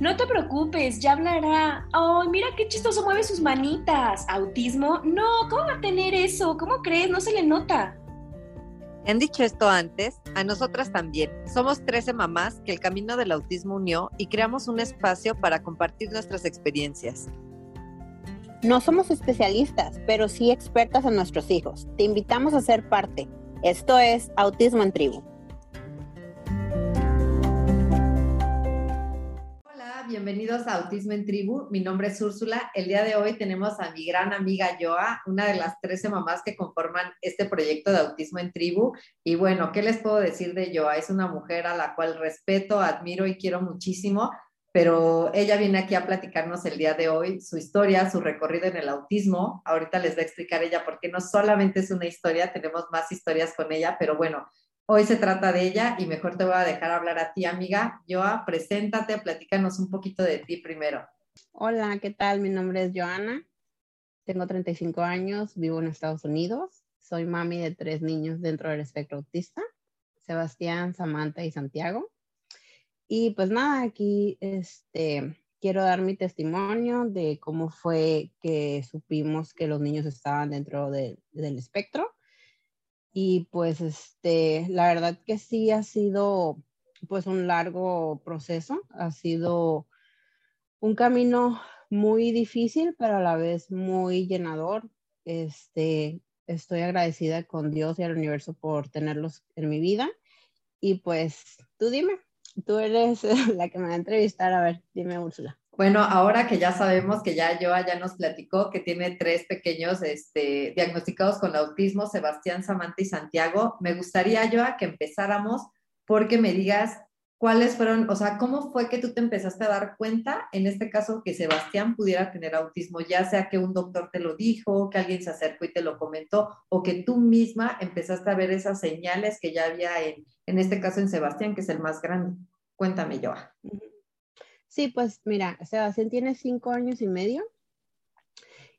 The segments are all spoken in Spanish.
No te preocupes, ya hablará. ¡Ay, mira qué chistoso mueve sus manitas! ¿Autismo? No, ¿cómo va a tener eso? ¿Cómo crees? No se le nota. Han dicho esto antes, a nosotras también. Somos 13 mamás que el camino del autismo unió y creamos un espacio para compartir nuestras experiencias. No somos especialistas, pero sí expertas en nuestros hijos. Te invitamos a ser parte. Esto es Autismo en Tribu. Bienvenidos a Autismo en Tribu. Mi nombre es Úrsula. El día de hoy tenemos a mi gran amiga Joa, una de las 13 mamás que conforman este proyecto de Autismo en Tribu. Y bueno, ¿qué les puedo decir de Joa? Es una mujer a la cual respeto, admiro y quiero muchísimo, pero ella viene aquí a platicarnos el día de hoy su historia, su recorrido en el autismo. Ahorita les va a explicar ella porque no solamente es una historia, tenemos más historias con ella, pero bueno, Hoy se trata de ella y mejor te voy a dejar hablar a ti, amiga. Joa, preséntate, platícanos un poquito de ti primero. Hola, ¿qué tal? Mi nombre es Joana. Tengo 35 años, vivo en Estados Unidos. Soy mami de tres niños dentro del espectro autista, Sebastián, Samantha y Santiago. Y pues nada, aquí este, quiero dar mi testimonio de cómo fue que supimos que los niños estaban dentro del espectro y pues este, la verdad que sí ha sido pues un largo proceso, ha sido un camino muy difícil, pero a la vez muy llenador. Este, estoy agradecida con Dios y al universo por tenerlos en mi vida. Y pues tú dime, tú eres la que me va a entrevistar. A ver, dime, Úrsula. Bueno, ahora que ya sabemos que ya Joa ya nos platicó que tiene tres pequeños este, diagnosticados con autismo, Sebastián, Samantha y Santiago, me gustaría, Joa, que empezáramos porque me digas cuáles fueron, o sea, cómo fue que tú te empezaste a dar cuenta, en este caso, que Sebastián pudiera tener autismo, ya sea que un doctor te lo dijo, que alguien se acercó y te lo comentó, o que tú misma empezaste a ver esas señales que ya había en, en este caso en Sebastián, que es el más grande. Cuéntame, Joa. Sí, pues mira, Sebastián tiene cinco años y medio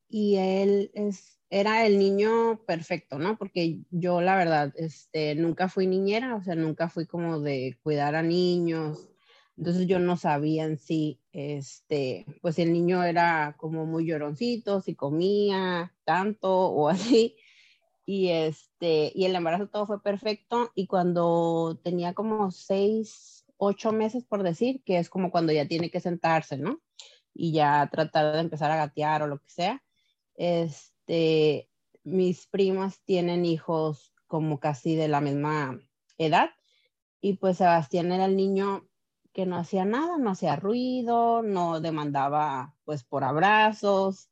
y él es, era el niño perfecto, ¿no? Porque yo la verdad, este, nunca fui niñera, o sea, nunca fui como de cuidar a niños, entonces yo no sabía en sí, este, pues el niño era como muy lloroncito, si comía tanto o así, y este, y el embarazo todo fue perfecto, y cuando tenía como seis, ocho meses, por decir, que es como cuando ya tiene que sentarse, ¿no? Y ya tratar de empezar a gatear o lo que sea. Este, mis primas tienen hijos como casi de la misma edad y pues Sebastián era el niño que no hacía nada, no hacía ruido, no demandaba pues por abrazos,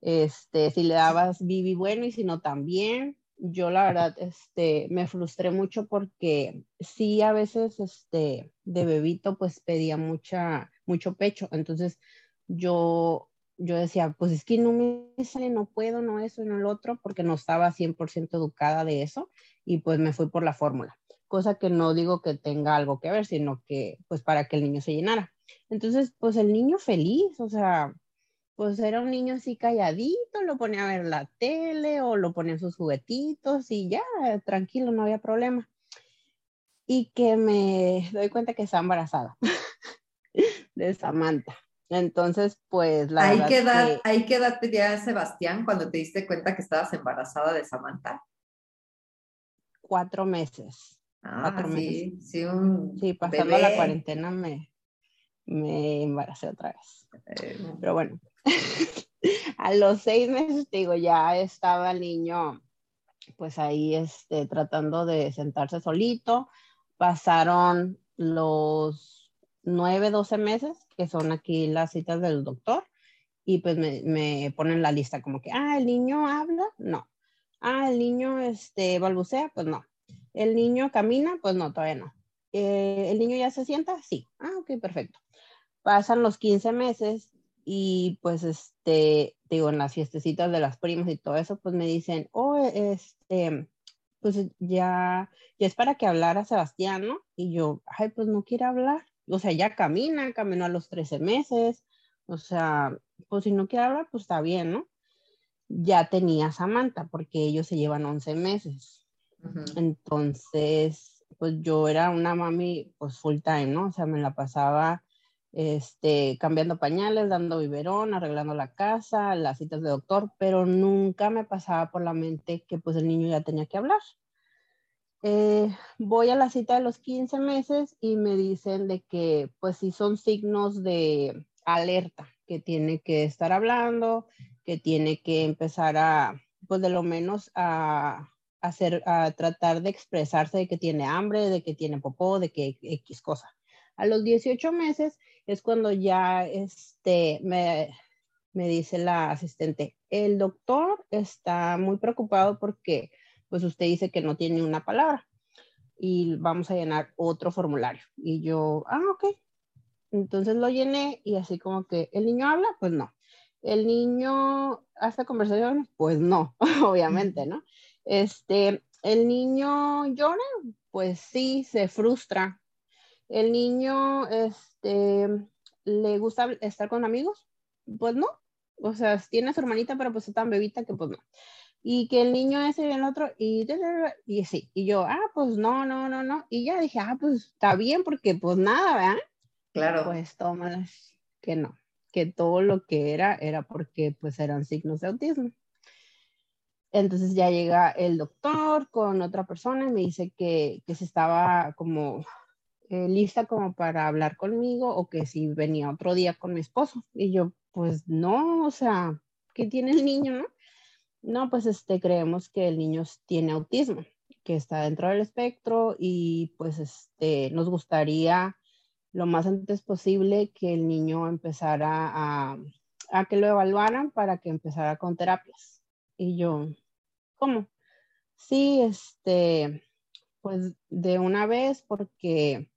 este, si le dabas bibi bueno y si no también, yo la verdad, este, me frustré mucho porque sí a veces, este, de bebito, pues pedía mucha, mucho pecho. Entonces yo, yo decía, pues es que no me sale, no puedo, no eso, no el otro, porque no estaba 100% educada de eso y pues me fui por la fórmula. Cosa que no digo que tenga algo que ver, sino que pues para que el niño se llenara. Entonces, pues el niño feliz, o sea, pues era un niño así calladito, lo ponía a ver la tele o lo ponía en sus juguetitos y ya, tranquilo, no había problema. Y que me doy cuenta que está embarazada de Samantha. Entonces, pues la ¿Hay que edad, ¿Hay que edad tenía Sebastián cuando te diste cuenta que estabas embarazada de Samantha? Cuatro meses. Ah, cuatro sí, meses. sí, un Sí, pasando la cuarentena me, me embaracé otra vez. Eh, Pero bueno, a los seis meses, digo, ya estaba el niño, pues ahí este, tratando de sentarse solito. Pasaron los nueve, doce meses, que son aquí las citas del doctor, y pues me, ponen la lista como que, ah, el niño habla, no. Ah, el niño este, balbucea, pues no. El niño camina, pues no, todavía no. Eh, ¿El niño ya se sienta? Sí. Ah, ok, perfecto pasan los 15 meses y pues este, digo, en las fiestecitas de las primas y todo eso, pues me dicen, oh, este, pues ya, ya es para que hablara Sebastián, ¿no? Y yo, ay, pues no quiere hablar. O sea, ya camina, caminó a los 13 meses. O sea, pues si no quiere hablar, pues está bien, ¿no? Ya tenía Samantha, porque ellos se llevan 11 meses. Entonces, pues yo era una mami, pues full time, ¿no? O sea, me la pasaba este, cambiando pañales, dando biberón, arreglando la casa, las citas de doctor, pero nunca me pasaba por la mente que pues el niño ya tenía que hablar. Eh, voy a la cita de los 15 meses y me dicen de que pues sí son signos de alerta, que tiene que estar hablando, que tiene que empezar a, pues de lo menos a hacer, a tratar de expresarse de que tiene hambre, de que tiene popó, de que X cosa. A los 18 meses es cuando ya este, me, me dice la asistente, el doctor está muy preocupado porque pues usted dice que no tiene una palabra y vamos a llenar otro formulario. Y yo, ah, ok. Entonces lo llené y así como que, ¿el niño habla? Pues no. ¿El niño hace conversaciones? Pues no, obviamente, ¿no? Este, ¿el niño llora? Pues sí, se frustra. ¿El niño, este, le gusta estar con amigos? Pues no. O sea, tiene a su hermanita, pero pues es tan bebita que pues no y que el niño ese y el otro, y, y sí, y yo, ah, pues no, no, no, no, y ya dije, ah, pues está bien, porque pues nada, ¿verdad? Claro. Pues toma, que no, que todo lo que era era porque pues eran signos de autismo. Entonces ya llega el doctor con otra persona y me dice que, que se estaba como eh, lista como para hablar conmigo o que si venía otro día con mi esposo. Y yo, pues no, o sea, ¿qué tiene el niño, no? No, pues este, creemos que el niño tiene autismo, que está dentro del espectro y pues este, nos gustaría lo más antes posible que el niño empezara a, a que lo evaluaran para que empezara con terapias. Y yo, ¿cómo? Sí, este, pues de una vez porque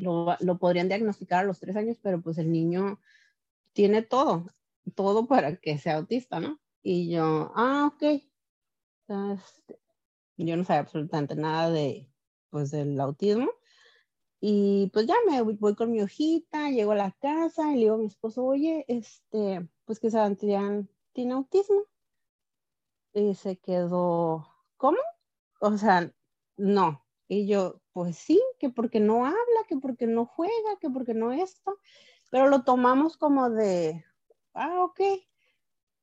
lo, lo, podrían diagnosticar a los tres años, pero pues el niño tiene todo, todo para que sea autista, ¿no? Y yo, ah, ok. yo no sabía absolutamente nada de, pues, del autismo. Y pues ya me voy, con mi hojita, llego a la casa y le digo a mi esposo, oye, este, pues que Sebastián tiene autismo. Y se quedó, ¿cómo? O sea, no. Y yo, pues sí, que porque no habla, que porque no juega, que porque no esto. Pero lo tomamos como de, ah, ok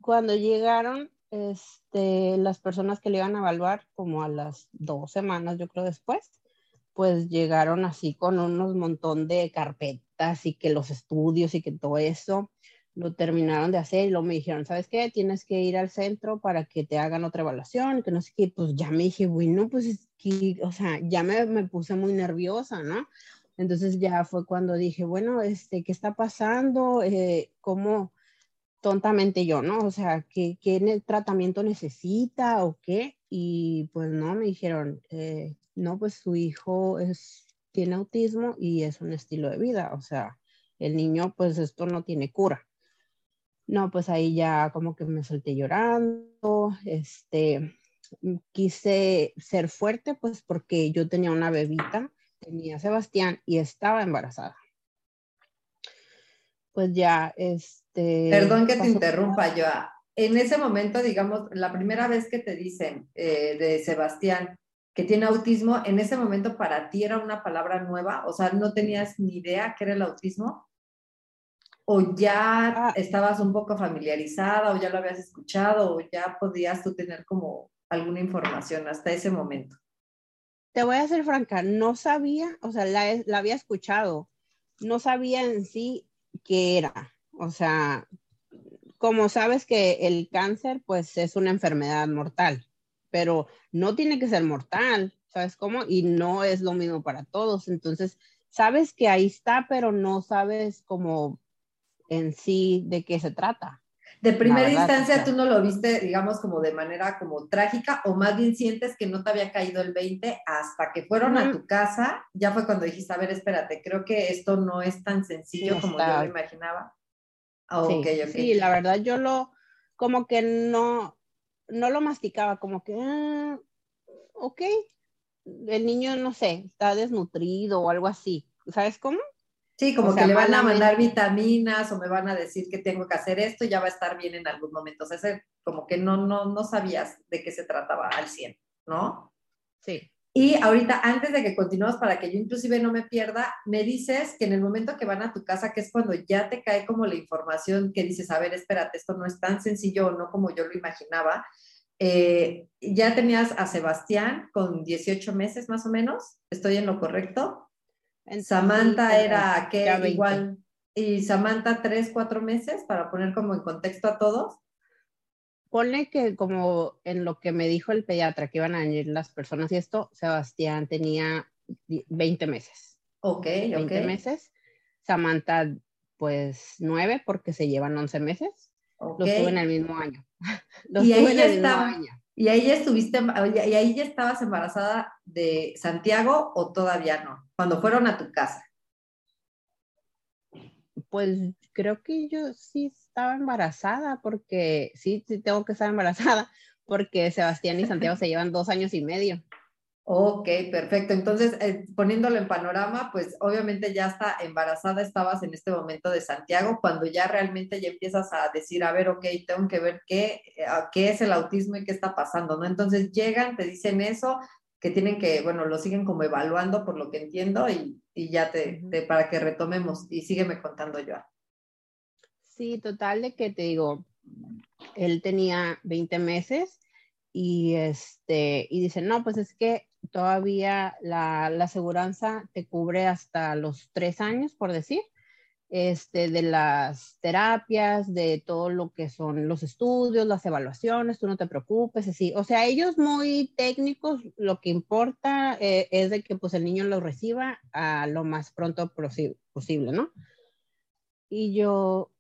cuando llegaron este, las personas que le iban a evaluar, como a las dos semanas, yo creo después, pues llegaron así con unos montón de carpetas y que los estudios y que todo eso lo terminaron de hacer y luego me dijeron, ¿sabes qué? Tienes que ir al centro para que te hagan otra evaluación, que no sé qué, pues ya me dije, bueno, pues que, o sea, ya me, me puse muy nerviosa, ¿no? Entonces ya fue cuando dije, bueno, este, ¿qué está pasando? Eh, ¿Cómo? tontamente yo, ¿no? O sea, ¿qué, qué tratamiento necesita o qué? Y pues no, me dijeron, eh, no, pues su hijo es, tiene autismo y es un estilo de vida, o sea, el niño, pues esto no tiene cura. No, pues ahí ya como que me solté llorando, este, quise ser fuerte, pues porque yo tenía una bebita, tenía Sebastián y estaba embarazada. Pues ya, es, este, Perdón que te interrumpa, yo. En ese momento, digamos, la primera vez que te dicen eh, de Sebastián que tiene autismo, en ese momento para ti era una palabra nueva, o sea, no tenías ni idea qué era el autismo, o ya ah. estabas un poco familiarizada, o ya lo habías escuchado, o ya podías tú tener como alguna información hasta ese momento. Te voy a ser franca, no sabía, o sea, la, la había escuchado, no sabía en sí qué era o sea, como sabes que el cáncer pues es una enfermedad mortal, pero no tiene que ser mortal, ¿sabes cómo? Y no es lo mismo para todos. Entonces, sabes que ahí está, pero no sabes como en sí de qué se trata. De primera instancia, tú no lo viste, digamos, como de manera como trágica, o más bien sientes que no te había caído el 20 hasta que fueron a tu casa, ya fue cuando dijiste, a ver, espérate, creo que esto no es tan sencillo como yo lo imaginaba. Ah, sí, la verdad yo lo, como que no, no lo masticaba, como que, ah, ok, el niño, no sé, está desnutrido o algo así, ¿sabes cómo? Sí, como que le van a mandar vitaminas o me van a decir que tengo que hacer esto y ya va a estar bien en algún momento. O sea, como que no, no, no sabías de qué se trataba al 100, ¿no? Sí. Y ahorita, antes de que continuemos, para que yo inclusive no me pierda, me dices que en el momento que van a tu casa, que es cuando ya te cae como la información que dices, a ver, espérate, esto no es tan sencillo, no como yo lo imaginaba. Eh, ya tenías a Sebastián con 18 meses más o menos, ¿estoy en lo correcto? Samantha era que igual, y Samantha tres, cuatro meses para poner como en contexto a todos ponle que como en lo que me dijo el pediatra que iban a venir las personas y esto, Sebastián tenía 20 meses. Ok, 20 meses. Samantha, pues 9 porque se llevan 11 meses. Los tuve en el mismo año. Los y ahí en año. ¿Y ahí ya estuviste, y ahí ya estabas embarazada de Santiago o todavía no? Cuando fueron a tu casa. Pues creo que yo sí estaba embarazada porque sí, sí tengo que estar embarazada porque Sebastián y Santiago se llevan dos años y medio. Ok, perfecto. Entonces, eh, poniéndolo en panorama, pues obviamente ya está embarazada, estabas en este momento de Santiago, cuando ya realmente ya empiezas a decir, a ver, ok, tengo que ver qué, eh, qué es el autismo y qué está pasando, ¿no? Entonces llegan, te dicen eso, que tienen que, bueno, lo siguen como evaluando por lo que entiendo y, y ya te, te, para que retomemos y sígueme contando yo. Sí, total de que te digo, él tenía 20 meses y este y dice, "No, pues es que todavía la la aseguranza te cubre hasta los tres años, por decir, este de las terapias, de todo lo que son los estudios, las evaluaciones, tú no te preocupes, así. O sea, ellos muy técnicos, lo que importa eh, es de que pues el niño lo reciba a lo más pronto posible, ¿no? Y yo,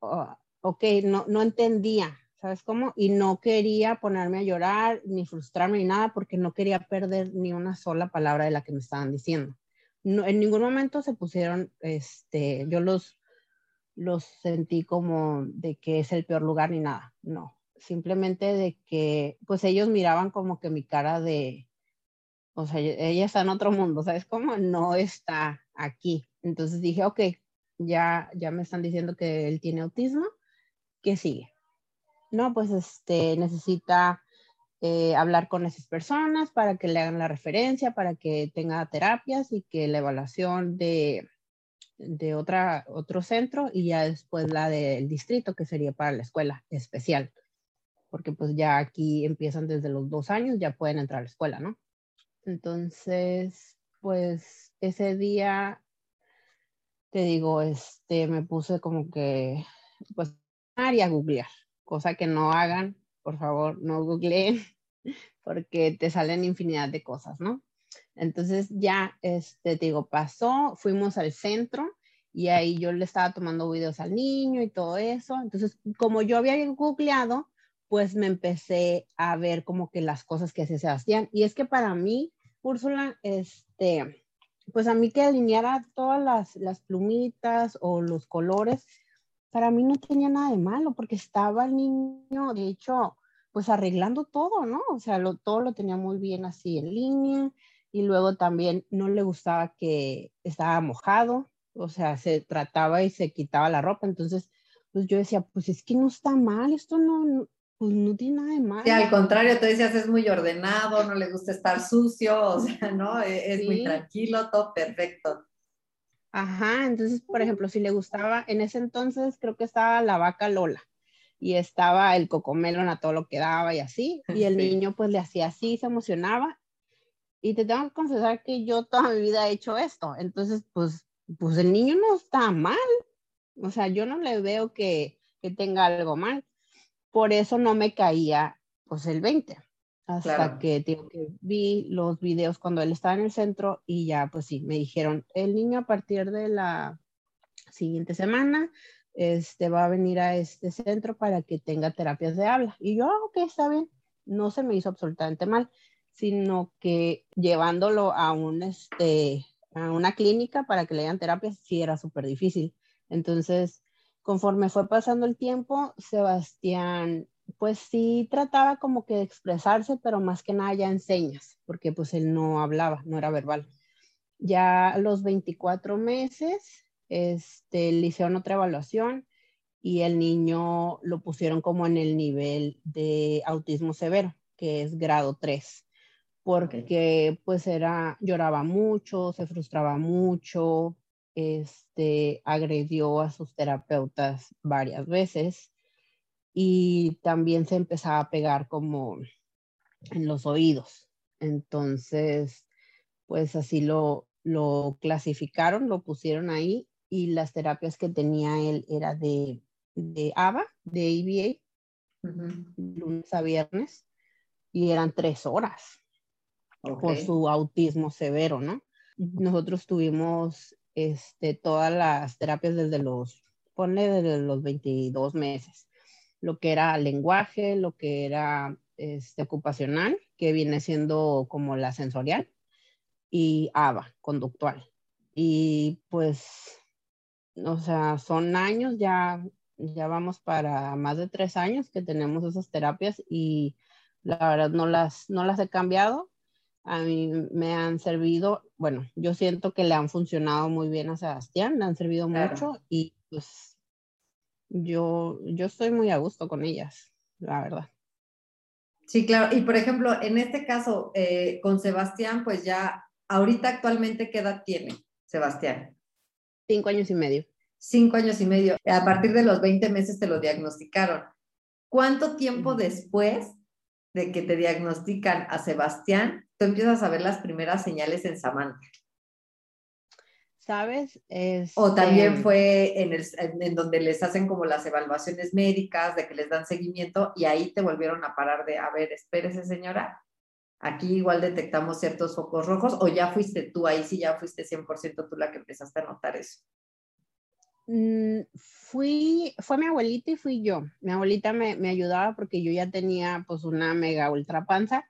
Oh, ok, no, no entendía, ¿sabes cómo? Y no quería ponerme a llorar, ni frustrarme, ni nada, porque no quería perder ni una sola palabra de la que me estaban diciendo. En ningún momento se pusieron, este, yo los, los sentí como de que es el peor lugar ni nada, no. Simplemente de que, pues ellos miraban como que mi cara de, o sea, ella está en otro mundo, ¿sabes cómo? No está aquí. Entonces dije, ok, ya, ya me están diciendo que él tiene autismo, ¿qué sigue? No, pues este, necesita eh, hablar con esas personas para que le hagan la referencia, para que tenga terapias y que la evaluación de, de otra, otro centro y ya después la del distrito, que sería para la escuela especial. Porque pues ya aquí empiezan desde los dos años, ya pueden entrar a la escuela, ¿no? Entonces, pues ese día te digo, este, me puse como que, pues, a googlear, cosa que no hagan, por favor, no googleen, porque te salen infinidad de cosas, ¿no? Entonces ya, este, te digo, pasó, fuimos al centro y ahí yo le estaba tomando videos al niño y todo eso. Entonces, como yo había googleado, pues me empecé a ver como que las cosas que hacía Sebastián. Y es que para mí, Úrsula, este, pues a mí que alineara todas las, las, plumitas o los colores, para mí no tenía nada de malo, porque estaba el niño, de hecho, pues arreglando todo, ¿no? O sea, lo, todo lo tenía muy bien así en línea, y luego también no le gustaba que estaba mojado, o sea, se trataba y se quitaba la ropa, entonces, pues yo decía, pues es que no está mal, esto no, pues no tiene nada de malo. Sí, al contrario, tú decías es muy ordenado, no le gusta estar sucio, o sea, ¿no? E, es, muy tranquilo, todo perfecto. Ajá, entonces, por ejemplo, si le gustaba, en ese entonces creo que estaba la vaca Lola y estaba el cocomelon a todo lo que daba y así, y el niño pues le hacía así, se emocionaba. Y te tengo que confesar que yo toda mi vida he hecho esto, entonces pues, pues el niño no está mal, o sea, yo no le veo que, que tenga algo mal. Por eso no me caía pues el 20 hasta que, que vi los videos cuando él estaba en el centro y ya pues sí, me dijeron, el niño a partir de la siguiente semana este, va a venir a este centro para que tenga terapias de habla. Y yo, ah, ok, está bien, no se me hizo absolutamente mal, sino que llevándolo a, un, este, a una clínica para que le hagan terapias sí era súper difícil. Entonces, conforme fue pasando el tiempo, Sebastián, pues sí trataba como que de expresarse, pero más que nada ya en señas, porque pues él no hablaba, no era verbal. Ya a los 24 meses, este, le hicieron otra evaluación y el niño lo pusieron como en el nivel de autismo severo, que es grado 3, porque pues era, lloraba mucho, se frustraba mucho, este, agredió a sus terapeutas varias veces y también se empezaba a pegar como en los oídos. Entonces, pues así lo, lo clasificaron, lo pusieron ahí y las terapias que tenía él era de, de ABA, de ABA, lunes a viernes, y eran tres horas por su autismo severo, ¿no? Nosotros tuvimos este, todas las terapias desde los, ponle desde los 22 meses, lo que era lenguaje, lo que era este, ocupacional, que viene siendo como la sensorial, y ABA, conductual. Y pues, o sea, son años, ya, ya vamos para más de tres años que tenemos esas terapias y la verdad no las, no las he cambiado. A mí me han servido, bueno, yo siento que le han funcionado muy bien a Sebastián, le han servido mucho y pues yo, yo estoy muy a gusto con ellas, la verdad. Sí, claro. Y por ejemplo, en este caso, eh, con Sebastián, pues ya Ahorita actualmente, ¿qué edad tiene Sebastián? Cinco años y medio. Cinco años y medio. A partir de los 20 meses te lo diagnosticaron. ¿Cuánto tiempo después de que te diagnostican a Sebastián, tú empiezas a ver las primeras señales en Samantha? ¿Sabes? O también este fue en, el, en, donde les hacen como las evaluaciones médicas, de que les dan seguimiento y ahí te volvieron a parar de, a ver, espérese señora, aquí igual detectamos ciertos focos rojos o ya fuiste tú, ahí sí ya fuiste 100% tú la que empezaste a notar eso. Mm, fui, fue mi abuelita y fui yo. Mi abuelita me, me, ayudaba porque yo ya tenía pues una mega ultra panza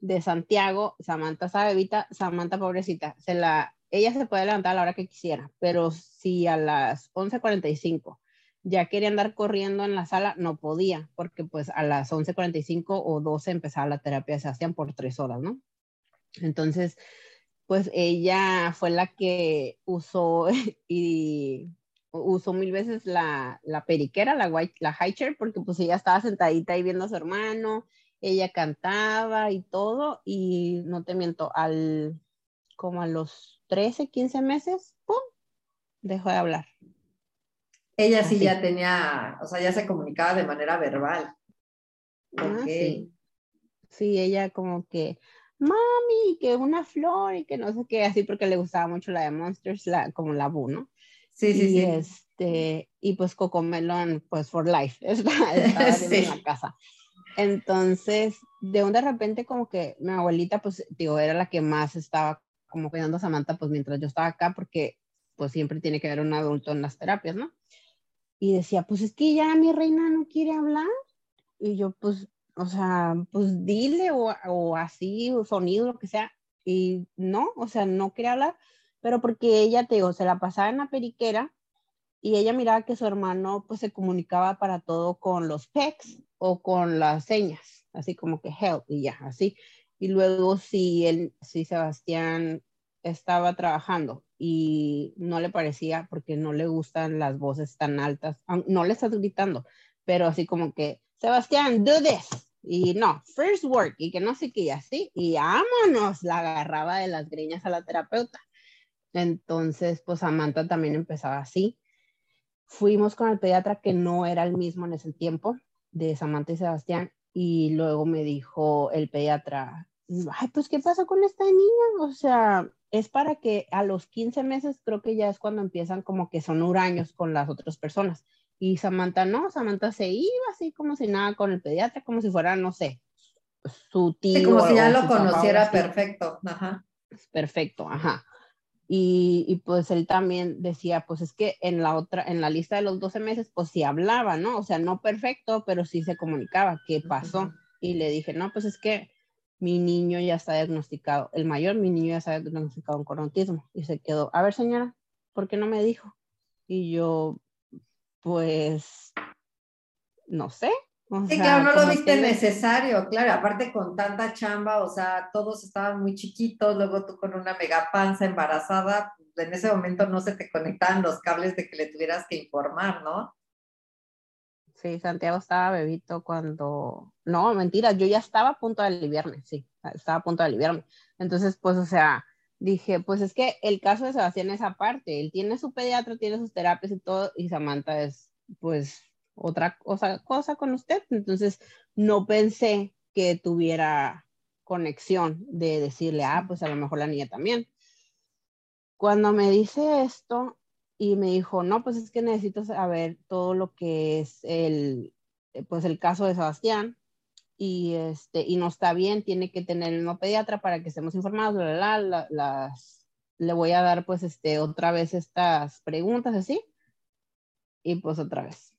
de Santiago, Samantha Sabevita, Samantha pobrecita, se la, ella se puede levantar a la hora que quisiera, pero si a las 11.45 ya quería andar corriendo en la sala, no podía, porque pues a las 11.45 o 12 empezaba la terapia de Sebastián por tres horas, ¿no? Entonces, pues ella fue la que usó y usó mil veces la, la periquera, la, white, la high chair, porque pues ella estaba sentadita ahí viendo a su hermano, ella cantaba y todo, y no te miento, al como a los 13, 15 meses, ¡pum! Dejó de hablar. Ella sí ya tenía, o sea, ya se comunicaba de manera verbal. Ah, sí. sí, ella como que, mami, que una flor y que no sé qué, así porque le gustaba mucho la de Monsters, la, como la Bu, ¿no? Sí, sí, y sí. Este, y pues Cocomelon, pues for life, estaba, en la casa. Entonces, de un de repente como que mi abuelita, pues, digo, era la que más estaba como cuidando a Samantha, pues mientras yo estaba acá, porque pues siempre tiene que haber un adulto en las terapias, ¿no? y decía, pues es que ya mi reina no quiere hablar. Y yo, pues, o sea, pues dile o, o así, o sonido, lo que sea. Y no, o sea, no quería hablar, pero porque ella, te digo, se la pasaba en la periquera y ella miraba que su hermano pues se comunicaba para todo con los pecs o con las señas, así como que help y ya, así. Y luego si él, si Sebastián estaba trabajando y no le parecía porque no le gustan las voces tan altas, no le estás gritando, pero así como que, Sebastián, do this. Y no, first work, y que no sé qué, así, y vámonos, la agarraba de las greñas a la terapeuta. Entonces, pues Samantha también empezaba así. Fuimos con el pediatra que no era el mismo en ese tiempo, de Samantha y Sebastián, y luego me dijo el pediatra, ay, pues, ¿qué pasa con esta niña? O sea, es para que a los 15 meses creo que ya es cuando empiezan como que son huraños con las otras personas. Y Samantha no, Samantha se iba así como si nada con el pediatra, como si fuera, no sé, su tío. Sí, como si ya lo conociera perfecto, ajá. Perfecto, ajá. Y, y, pues él también decía, pues es que en la otra, en la lista de los 12 meses, pues sí hablaba, ¿no? O sea, no perfecto, pero sí se comunicaba qué pasó. Y le dije, no, pues es que mi niño ya está diagnosticado, el mayor, mi niño ya está diagnosticado con autismo. Y se quedó, a ver señora, ¿por qué no me dijo? Y yo, pues, no sé. Sí, claro, no lo viste necesario, claro, aparte con tanta chamba, o sea, todos estaban muy chiquitos, luego tú con una mega panza embarazada, en ese momento no se te conectaban los cables de que le tuvieras que informar, ¿no? Sí, Santiago estaba bebito cuando... No, mentira, yo ya estaba a punto de aliviarme, sí. estaba a punto de aliviarme. Entonces, pues, o sea, dije, pues es que el caso de Sebastián es aparte, él tiene su pediatra, tiene sus terapias y todo, y Samantha es, pues, otra cosa, cosa con usted. Entonces, no pensé que tuviera conexión de decirle, ah, pues a lo mejor la niña también. Cuando me dice esto y me dijo, no, pues es que necesito saber todo lo que es el, pues el caso de Sebastián y, este, y no está bien, tiene que tener el pediatra para que estemos informados, las, le voy a dar pues este, otra vez estas preguntas así y pues otra vez,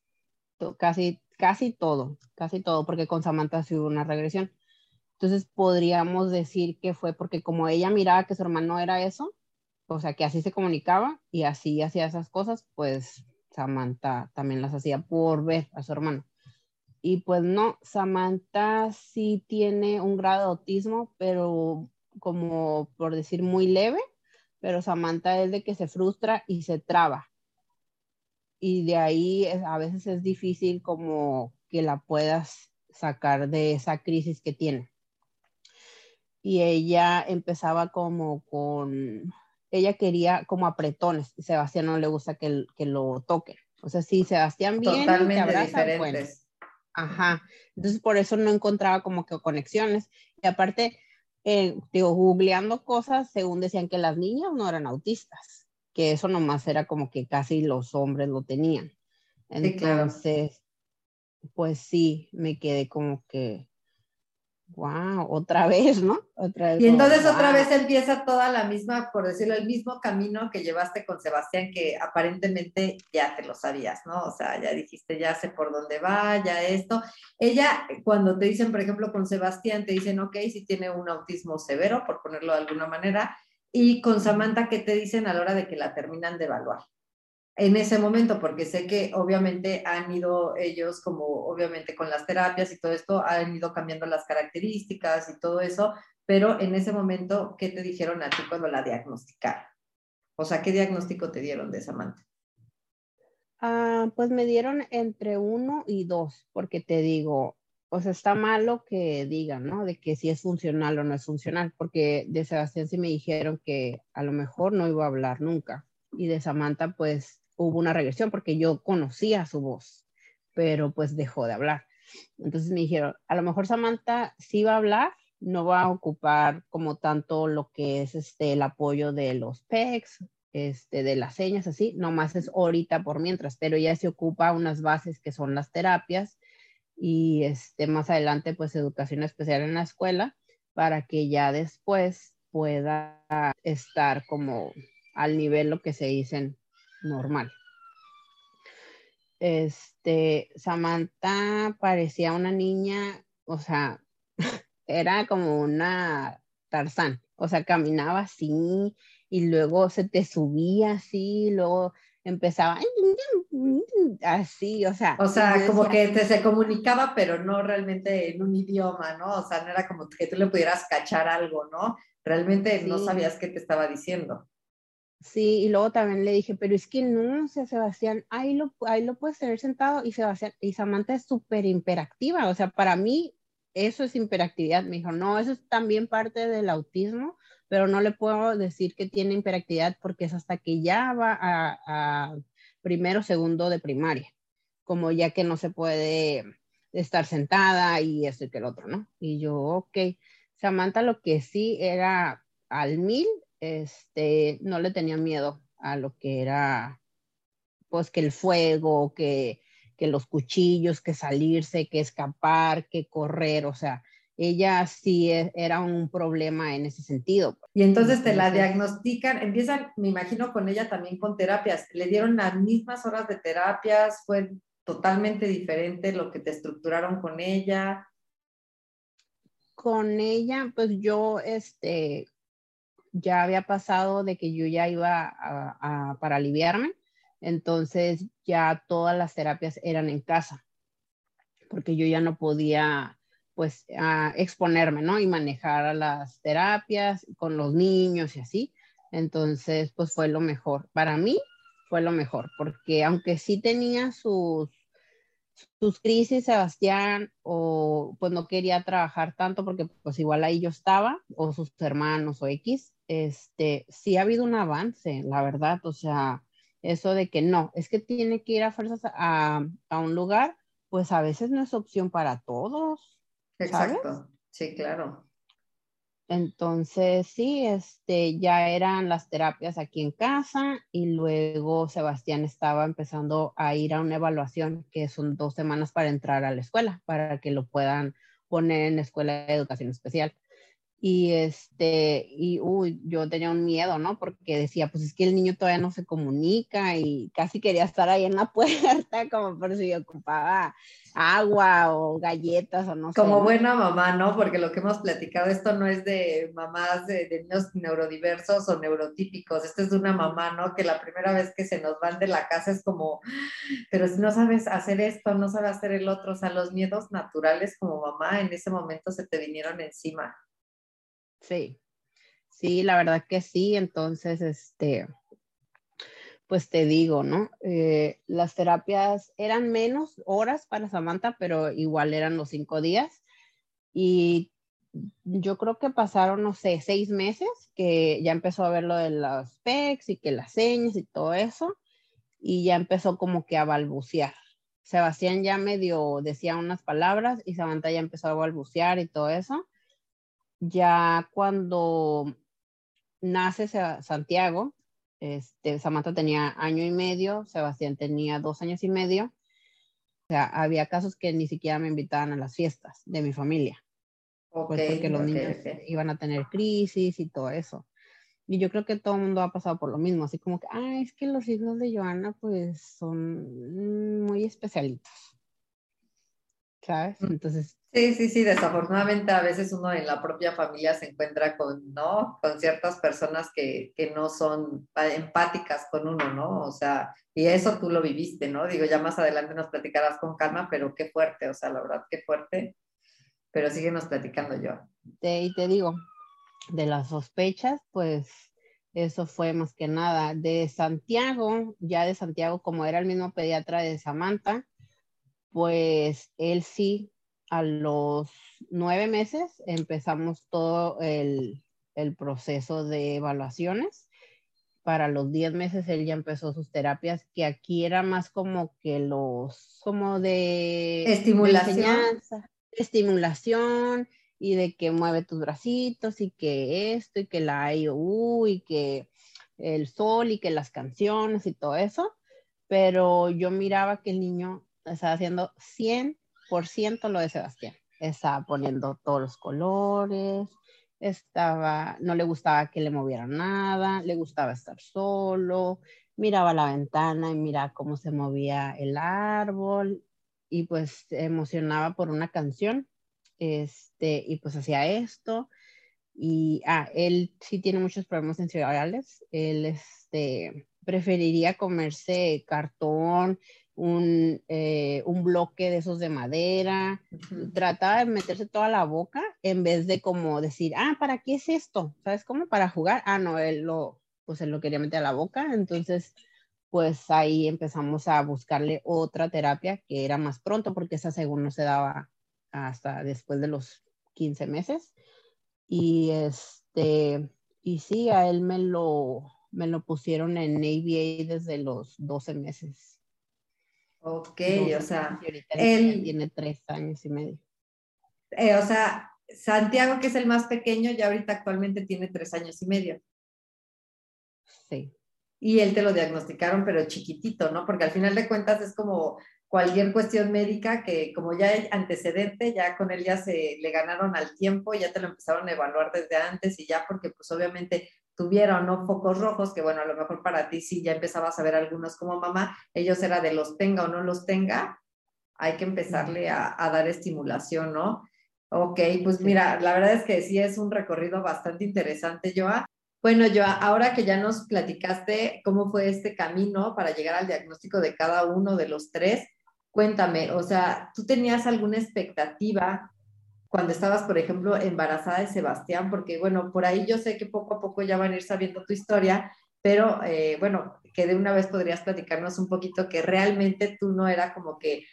casi, casi todo, casi todo, porque con Samantha sí hubo una regresión. Entonces podríamos decir que fue porque como ella miraba que su hermano era eso, o sea, que así se comunicaba y así hacía esas cosas, pues Samantha también las hacía por ver a su hermano. Y pues no, Samantha sí tiene un grado de autismo, pero como por decir muy leve, pero Samantha es de que se frustra y se traba. Y de ahí a veces es difícil como que la puedas sacar de esa crisis que tiene. Y ella empezaba como con, ella quería como apretones, y Sebastián no le gusta que, que lo toque. O sea, si Sebastián viene, Totalmente abraza, diferentes. Ajá. Entonces por eso no encontraba como que conexiones. Y aparte, eh, digo, googleando cosas, según decían que las niñas no eran autistas, que eso nomás era como que casi los hombres lo tenían. Entonces, pues sí, me quedé como que, wow, otra vez, ¿no? Otra vez, y entonces otra vez empieza toda la misma, por decirlo, el mismo camino que llevaste con Sebastián, que aparentemente ya te lo sabías, ¿no? O sea, ya dijiste, ya sé por dónde va, ya esto. Ella, cuando te dicen, por ejemplo, con Sebastián, te dicen, ok, si tiene un autismo severo, por ponerlo de alguna manera, y con Samantha, ¿qué te dicen a la hora de que la terminan de evaluar? en ese momento, porque sé que obviamente han ido ellos, como obviamente con las terapias y todo esto, han ido cambiando las características y todo eso, pero en ese momento, ¿qué te dijeron a ti cuando la diagnosticaron? O sea, ¿qué diagnóstico te dieron de Samantha? Ah, pues me dieron entre uno y dos, porque te digo, o sea, está malo que digan, ¿no? De que si es funcional o no es funcional, porque de Sebastián sí me dijeron que a lo mejor no iba a hablar nunca. Y de Samantha, pues hubo una regresión porque yo conocía su voz, pero pues dejó de hablar. Entonces me dijeron, a lo mejor Samantha sí va a hablar, no va a ocupar como tanto lo que es este, el apoyo de los PECs, este, de las señas, así, nomás es ahorita por mientras, pero ya se ocupa unas bases que son las terapias y este, más adelante pues educación especial en la escuela para que ya después pueda estar como al nivel lo que se dicen normal. Este, Samantha parecía una niña, o sea, era como una Tarzán, o sea, caminaba así y luego se te subía así, luego empezaba así, o sea. O sea, como que te se comunicaba, pero no realmente en un idioma, ¿no? O sea, no era como que tú le pudieras cachar algo, ¿no? Realmente no sabías qué te estaba diciendo. Sí, y luego también le dije, pero es que no, o sea, Sebastián, ahí lo, ahí lo puedes tener sentado y Sebastián, y Samantha es súper imperactiva, o sea, para mí eso es hiperactividad. Me dijo, no, eso es también parte del autismo, pero no le puedo decir que tiene hiperactividad porque es hasta que ya va a, primero, segundo de primaria, como ya que no se puede estar sentada y esto y que el otro, ¿no? Y yo, ok, Samantha lo que sí era al mil este, no le tenía miedo a lo que era, pues que el fuego, que, que los cuchillos, que salirse, que escapar, que correr, o sea, ella sí e, era un problema en ese sentido. Y entonces te la diagnostican, empiezan, me imagino, con ella también con terapias. ¿Le dieron las mismas horas de terapias? ¿Fue totalmente diferente lo que te estructuraron con ella? Con ella, pues yo, este, ya había pasado de que yo ya iba a, para aliviarme, entonces ya todas las terapias eran en casa, porque yo ya no podía pues exponerme, ¿no? Y manejar las terapias con los niños y así. Entonces, pues fue lo mejor. Para mí fue lo mejor, porque aunque sí tenía sus, sus crisis, Sebastián, o pues no quería trabajar tanto porque pues igual ahí yo estaba, o sus hermanos o X, este, sí ha habido un avance, la verdad, o sea, eso de que no, es que tiene que ir a fuerzas a, a un lugar, pues a veces no es opción para todos. Exacto, sí, claro. Entonces, sí, este, ya eran las terapias aquí en casa y luego Sebastián estaba empezando a ir a una evaluación que son dos semanas para entrar a la escuela, para que lo puedan poner en la escuela de educación especial. Y este, y uy, yo tenía un miedo, ¿no? Porque decía, pues es que el niño todavía no se comunica y casi quería estar ahí en la puerta como por si ocupaba agua o galletas o no sé. Como buena mamá, ¿no? Porque lo que hemos platicado, esto no es de mamás de, de, niños neurodiversos o neurotípicos, esto es de una mamá, ¿no? Que la primera vez que se nos van de la casa es como, pero si no sabes hacer esto, no sabes hacer el otro, o sea, los miedos naturales como mamá en ese momento se te vinieron encima. Sí, sí, la verdad que sí. Entonces, este, pues te digo, ¿no? Eh, las terapias eran menos horas para Samantha, pero igual eran los cinco días. Y yo creo que pasaron, no sé, seis meses que ya empezó a ver lo de los PECs y que las señas y todo eso. Y ya empezó como que a balbucear. Sebastián ya medio decía unas palabras y Samantha ya empezó a balbucear y todo eso ya cuando nace Santiago, este, Samantha tenía año y medio, Sebastián tenía dos años y medio. O sea, había casos que ni siquiera me invitaban a las fiestas de mi familia. pues porque los niños iban a tener crisis y todo eso. Y yo creo que todo el mundo ha pasado por lo mismo, así como que, ah, es que los hijos de Joana pues son muy especialitos. ¿Sabes? Mm. Entonces, Sí, sí, sí, desafortunadamente a veces uno en la propia familia se encuentra con, ¿no? Con ciertas personas que, que, no son empáticas con uno, ¿no? O sea, y eso tú lo viviste, ¿no? Digo, ya más adelante nos platicarás con calma, pero qué fuerte, o sea, la verdad, qué fuerte. Pero síguenos platicando yo. y te digo, de las sospechas, pues eso fue más que nada. De Santiago, ya de Santiago, como era el mismo pediatra de Samantha, pues él sí a los nueve meses empezamos todo el, proceso de evaluaciones. Para los diez meses él ya empezó sus terapias, que aquí era más como que los, como de estimulación. estimulación y de que mueve tus bracitos y que esto y que la IOU y que el sol y que las canciones y todo eso. Pero yo miraba que el niño estaba haciendo 100 por ciento lo de Sebastián. Estaba poniendo todos los colores, estaba, no le gustaba que le movieran nada, le gustaba estar solo, miraba la ventana y mira cómo se movía el árbol y pues se emocionaba por una canción, este, y pues hacía esto. Y, ah, él sí tiene muchos problemas sensoriales, él, este, preferiría comerse cartón, un, eh, un, bloque de esos de madera, trataba de meterse toda la boca en vez de como decir, ah, ¿para qué es esto? ¿Sabes cómo? Para jugar. Ah, no, él lo, pues él lo quería meter a la boca, entonces pues ahí empezamos a buscarle otra terapia que era más pronto porque esa según no se daba hasta después de los 15 meses. Y este, y sí, a él me lo, me lo pusieron en ABA desde los 12 meses. Ok, o sea, él tiene tres años y medio. Eh, o sea, Santiago, que es el más pequeño, ya ahorita actualmente tiene tres años y medio. Sí. Y él te lo diagnosticaron, pero chiquitito, ¿no? Porque al final de cuentas es como cualquier cuestión médica que como ya hay antecedente, ya con él ya se le ganaron al tiempo, ya te lo empezaron a evaluar desde antes y ya porque pues obviamente tuviera o no focos rojos, que bueno, a lo mejor para ti sí ya empezabas a ver algunos como mamá, ellos era de los tenga o no los tenga, hay que empezarle a, dar estimulación, ¿no? Ok, pues mira, la verdad es que sí es un recorrido bastante interesante, Joa. Bueno, Joa, ahora que ya nos platicaste cómo fue este camino para llegar al diagnóstico de cada uno de los tres, cuéntame, o sea, ¿tú tenías alguna expectativa cuando estabas, por ejemplo, embarazada de Sebastián, porque bueno, por ahí yo sé que poco a poco ya van a ir sabiendo tu historia, pero eh, bueno, que de una vez podrías platicarnos un poquito que realmente tú no era como que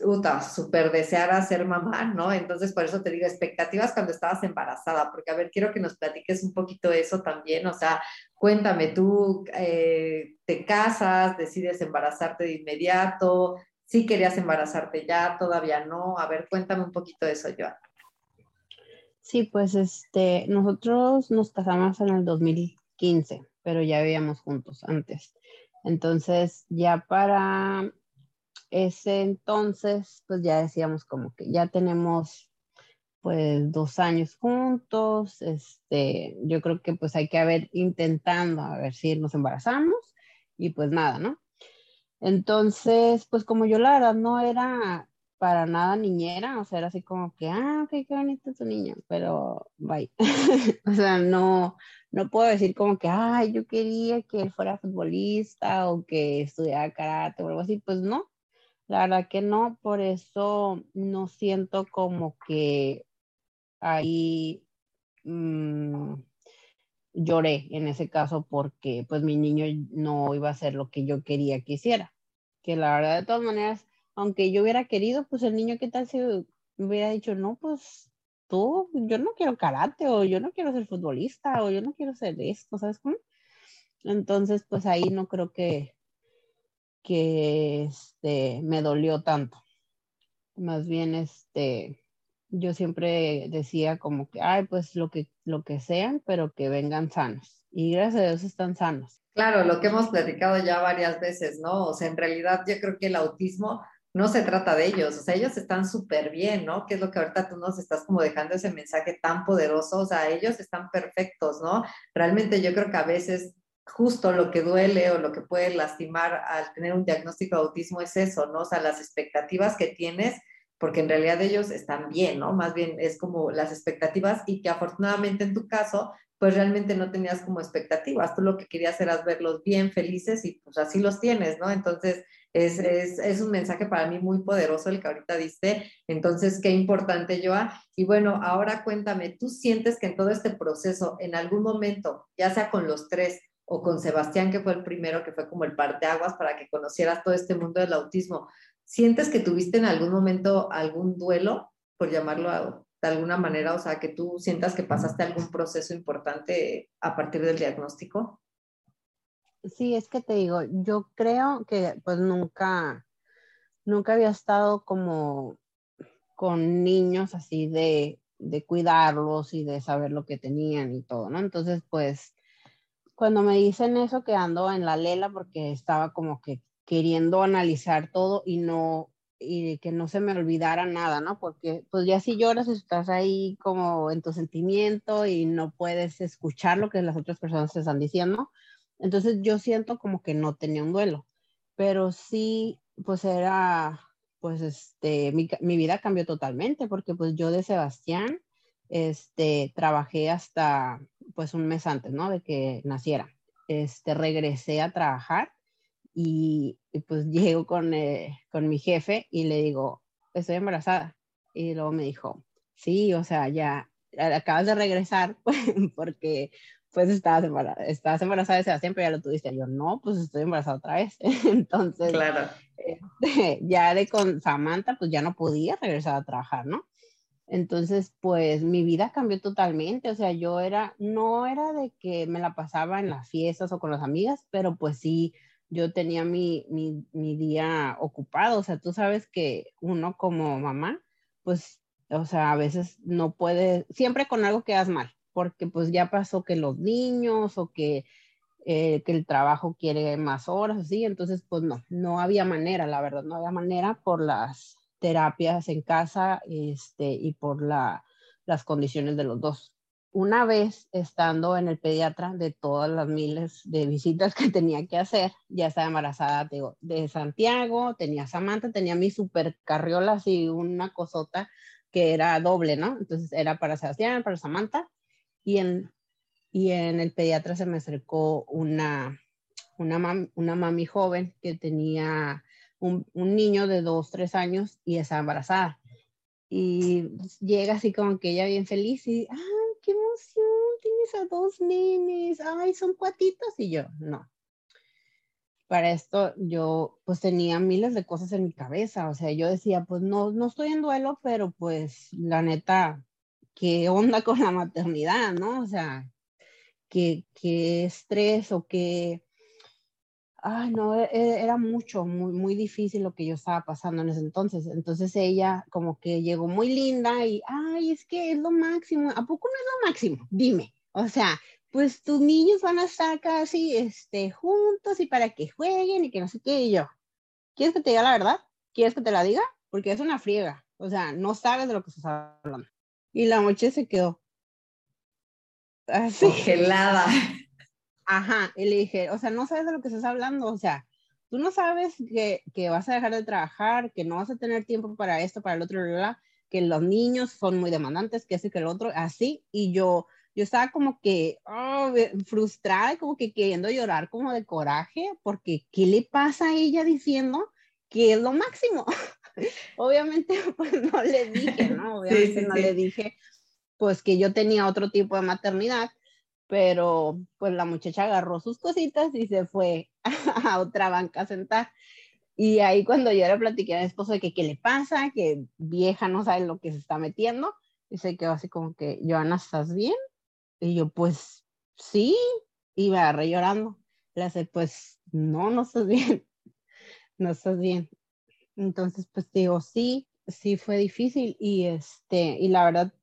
puta, súper desear ser mamá, ¿no? Entonces, por eso te digo, expectativas cuando estabas embarazada, porque a ver, quiero que nos platiques un poquito eso también, o sea, cuéntame, tú eh, te casas, decides embarazarte de inmediato, si ¿Sí querías embarazarte ya, todavía no, a ver, cuéntame un poquito de eso, Joan. Sí, pues este, nosotros nos casamos en el 2015, pero ya vivíamos juntos antes. Entonces, ya para ese entonces, pues ya decíamos como que ya tenemos pues dos años juntos, este, yo creo que pues hay que haber intentando a ver si nos embarazamos y pues nada, ¿no? Entonces, pues como yo la verdad no era para nada niñera, o sea, era así como que, ah, ok, qué bonito tu niño, pero bye. o sea, no, no puedo decir como que, ay, yo quería que él fuera futbolista o que estudiara karate o algo así, pues no, la verdad que no, por eso no siento como que ahí mm, lloré en ese caso porque pues mi niño no iba a ser lo que yo quería que hiciera. Que la verdad de todas maneras, aunque yo hubiera querido, pues el niño qué tal si hubiera dicho, no, pues tú, yo no quiero karate o yo no quiero ser futbolista o yo no quiero ser esto, ¿sabes cómo? Entonces, pues ahí no creo que, que este, me dolió tanto. Más bien, este, yo siempre decía como que, ay, pues lo que, lo que sean, pero que vengan sanos. Y gracias a Dios están sanos. Claro, lo que hemos platicado ya varias veces, ¿no? O sea, en realidad yo creo que el autismo no se trata de ellos, o sea, ellos están súper bien, ¿no? Que es lo que ahorita tú nos estás como dejando ese mensaje tan poderoso, o sea, ellos están perfectos, ¿no? Realmente yo creo que a veces justo lo que duele o lo que puede lastimar al tener un diagnóstico de autismo es eso, ¿no? O sea, las expectativas que tienes, porque en realidad ellos están bien, ¿no? Más bien es como las expectativas y que afortunadamente en tu caso, pues realmente no tenías como expectativas, tú lo que querías era verlos bien, felices y pues así los tienes, ¿no? Entonces, es, es, es, un mensaje para mí muy poderoso el que ahorita diste. Entonces, qué importante, Joa. Y bueno, ahora cuéntame, ¿tú sientes que en todo este proceso, en algún momento, ya sea con los tres, o con Sebastián, que fue el primero, que fue como el parteaguas para que conocieras todo este mundo del autismo. ¿Sientes que tuviste en algún momento algún duelo, por llamarlo alguna manera? O sea, que tú sientas que pasaste algún proceso importante a partir del diagnóstico. Sí, es que te digo, yo creo que pues nunca, nunca había estado como con niños así de, de cuidarlos y de saber lo que tenían y todo, ¿no? Entonces, pues cuando me dicen eso que ando en la lela porque estaba como que queriendo analizar todo y no y que no se me olvidara nada, ¿no? Porque pues ya si lloras estás ahí como en tu sentimiento y no puedes escuchar lo que las otras personas te están diciendo. Entonces yo siento como que no tenía un duelo, pero sí pues era pues este mi, mi vida cambió totalmente porque pues yo de Sebastián este trabajé hasta pues un mes antes, ¿no? De que naciera. Este, regresé a trabajar y, pues llego con, eh, con mi jefe y le digo, estoy embarazada. Y luego me dijo, sí, o sea, ya acabas de regresar porque pues estabas embarazada, estabas embarazada de Sebastián, pero ya lo tuviste. yo, no, pues estoy embarazada otra vez. Entonces, claro. Este, ya de con Samantha, pues ya no podía regresar a trabajar, ¿no? Entonces, pues mi vida cambió totalmente, o sea, yo era, no era de que me la pasaba en las fiestas o con las amigas, pero pues sí, yo tenía mi, mi, mi día ocupado, o sea, tú sabes que uno como mamá, pues, o sea, a veces no puede, siempre con algo quedas mal, porque pues ya pasó que los niños o que, eh, que el trabajo quiere más horas, así, entonces pues no, no había manera, la verdad, no había manera por las terapias en casa este, y por la, las condiciones de los dos. Una vez estando en el pediatra de todas las miles de visitas que tenía que hacer, ya estaba embarazada de Santiago, tenía Samantha, tenía mi super carriola y una cosota que era doble, ¿no? Entonces era para Sebastián, para Samantha, y en, y en el pediatra se me acercó una, una, una mami joven que tenía un, niño de dos, tres años y está embarazada. Y llega así como que ella bien feliz y, ay, qué emoción, tienes a dos nenes, ay, son cuatitos. Y yo, no. para esto yo pues tenía miles de cosas en mi cabeza, o sea, yo decía, pues no, no estoy en duelo, pero pues la neta, ¿qué onda con la maternidad, no? O sea, qué, qué estrés o qué... Ay, no, e, e, era mucho, muy, muy difícil lo que yo estaba pasando en ese entonces. Entonces ella como que llegó muy linda y, ay, es que es lo máximo. ¿A poco no es lo máximo? Dime. O sea, pues tus niños van a estar casi este, juntos y para que jueguen y que no sé qué. Y yo, ¿quieres que te diga la verdad? ¿Quieres que te la diga? Porque es una friega. O sea, no sabes de lo que estás hablando. Y la noche se quedó. Así. Congelada. Ajá. Y le dije, o sea, no sabes de lo que estás hablando. O sea, tú no sabes que, que vas a dejar de trabajar, que no vas a tener tiempo para esto, para el otro, que los niños son muy demandantes, que ese, que el otro, así. Y yo, yo estaba como que oh, frustrada, como que queriendo llorar como de coraje, porque ¿qué le pasa a ella diciendo que es lo máximo? Obviamente, pues no le dije, ¿no? Obviamente no le dije, pues que yo tenía otro tipo de maternidad, pero pues la muchacha agarró sus cositas y se fue a otra banca a sentar. Y ahí cuando yo le platiqué a mi esposo de que qué le pasa, que vieja no sabe lo que se está metiendo, y se quedó así como que, Joana, ¿estás bien? Y yo, pues, sí, y me agarré llorando. Le hace, pues, no, no estás bien, no estás bien. Entonces, pues digo, sí, sí fue difícil y este, y la verdad,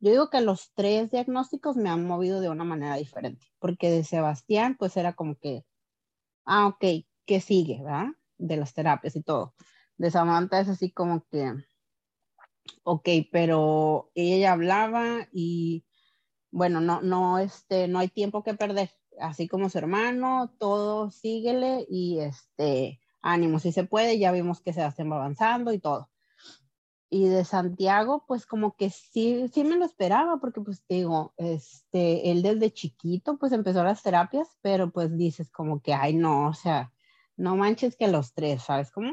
yo digo que los tres diagnósticos me han movido de una manera diferente, porque de Sebastián, pues era como que, ah, ok, ¿qué sigue, verdad? De las terapias y todo. De Samantha es así como que, ok, pero ella hablaba y bueno, no, no, este, no hay tiempo que perder. Así como su hermano, todo síguele y este, ánimo, si se puede, ya vimos que se va avanzando y todo. Y de Santiago, pues como que sí, sí me lo esperaba, porque pues digo, este, él desde chiquito pues empezó las terapias, pero pues dices como que, ay no, o sea, no manches que los tres, ¿sabes cómo?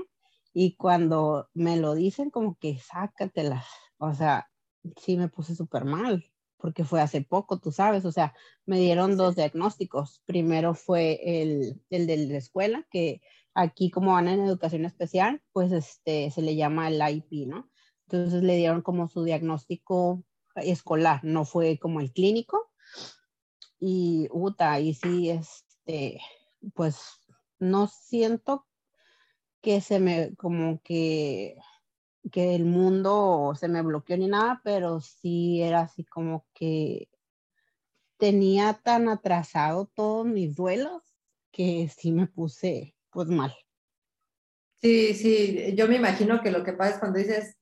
Y cuando me lo dicen como que sácatelas, o sea, sí me puse súper mal, porque fue hace poco, tú sabes, o sea, me dieron dos diagnósticos. Primero fue el, el de la escuela, que aquí como van en educación especial, pues este, se le llama el IP, ¿no? Entonces le dieron como su diagnóstico escolar, no fue como el clínico. Y, uta, y sí, este, pues no siento que se me, como que que el mundo se me bloqueó ni nada, pero sí era así como que tenía tan atrasado todos mis duelos que sí me puse pues mal. Sí, sí, yo me imagino que lo que pasa es cuando dices,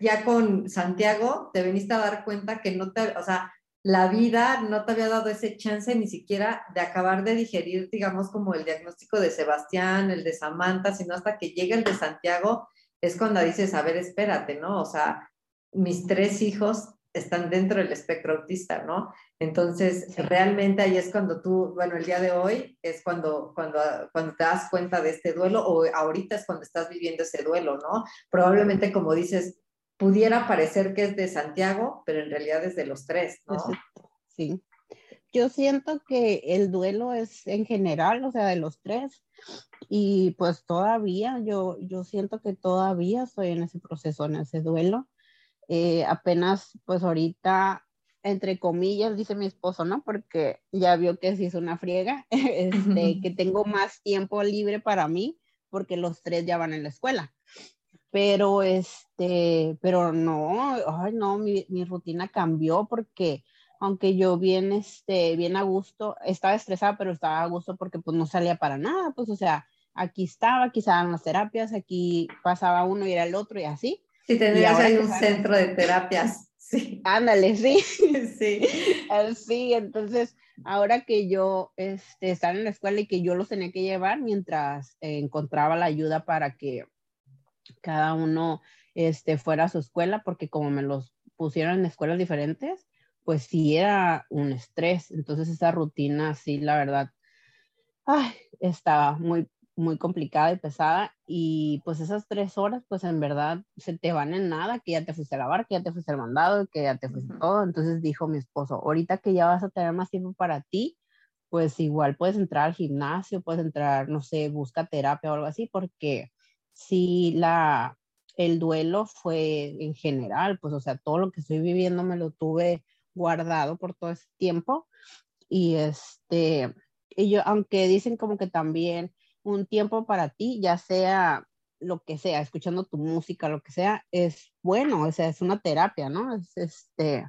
ya con Santiago, te veniste a dar cuenta que no te, o sea, la vida no te había dado ese chance ni siquiera de acabar de digerir, digamos, como el diagnóstico de Sebastián, el de Samantha, sino hasta que llegue el de Santiago es cuando dices, a ver, espérate, ¿no? O sea, mis tres hijos están dentro del espectro autista, ¿no? Entonces, realmente ahí es cuando tú, bueno, el día de hoy es cuando, cuando, cuando te das cuenta de este duelo o ahorita es cuando estás viviendo ese duelo, ¿no? Probablemente, como dices, pudiera parecer que es de Santiago, pero en realidad es de los tres, ¿no? Sí. Yo siento que el duelo es en general, o sea, de los tres, y pues todavía, yo, yo siento que todavía estoy en ese proceso, en ese duelo. Eh, apenas, pues ahorita, entre comillas, dice mi esposo, ¿no? Porque ya vio que se hizo una friega, este, que tengo más tiempo libre para mí, porque los tres ya van en la escuela. Pero, este, pero no, ay, no, mi, mi rutina cambió porque aunque yo bien, este, bien a gusto, estaba estresada, pero estaba a gusto porque pues no salía para nada, pues o sea, aquí estaba, aquí estaban las terapias, aquí pasaba uno y era el otro y así. Sí, tenías ahí un centro de terapias. Sí. Ándale, sí. Sí. Sí, entonces, ahora que yo este, estaba en la escuela y que yo los tenía que llevar mientras encontraba la ayuda para que cada uno este, fuera a su escuela, porque como me los pusieron en escuelas diferentes, pues sí era un estrés. Entonces esa rutina, sí, la verdad, ay, estaba muy, muy complicada y pesada. Y pues esas tres horas, pues en verdad se te van en nada, que ya te fuiste a lavar, que ya te fuiste al mandado, que ya te fuiste todo. Entonces dijo mi esposo, ahorita que ya vas a tener más tiempo para ti, pues igual puedes entrar al gimnasio, puedes entrar, no sé, busca terapia o algo así, porque si la, el duelo fue en general, pues o sea, todo lo que estoy viviendo me lo tuve guardado por todo ese tiempo y este, y yo, aunque dicen como que también un tiempo para ti, ya sea lo que sea, escuchando tu música, lo que sea, es bueno, o sea, es una terapia, ¿no? Es, este,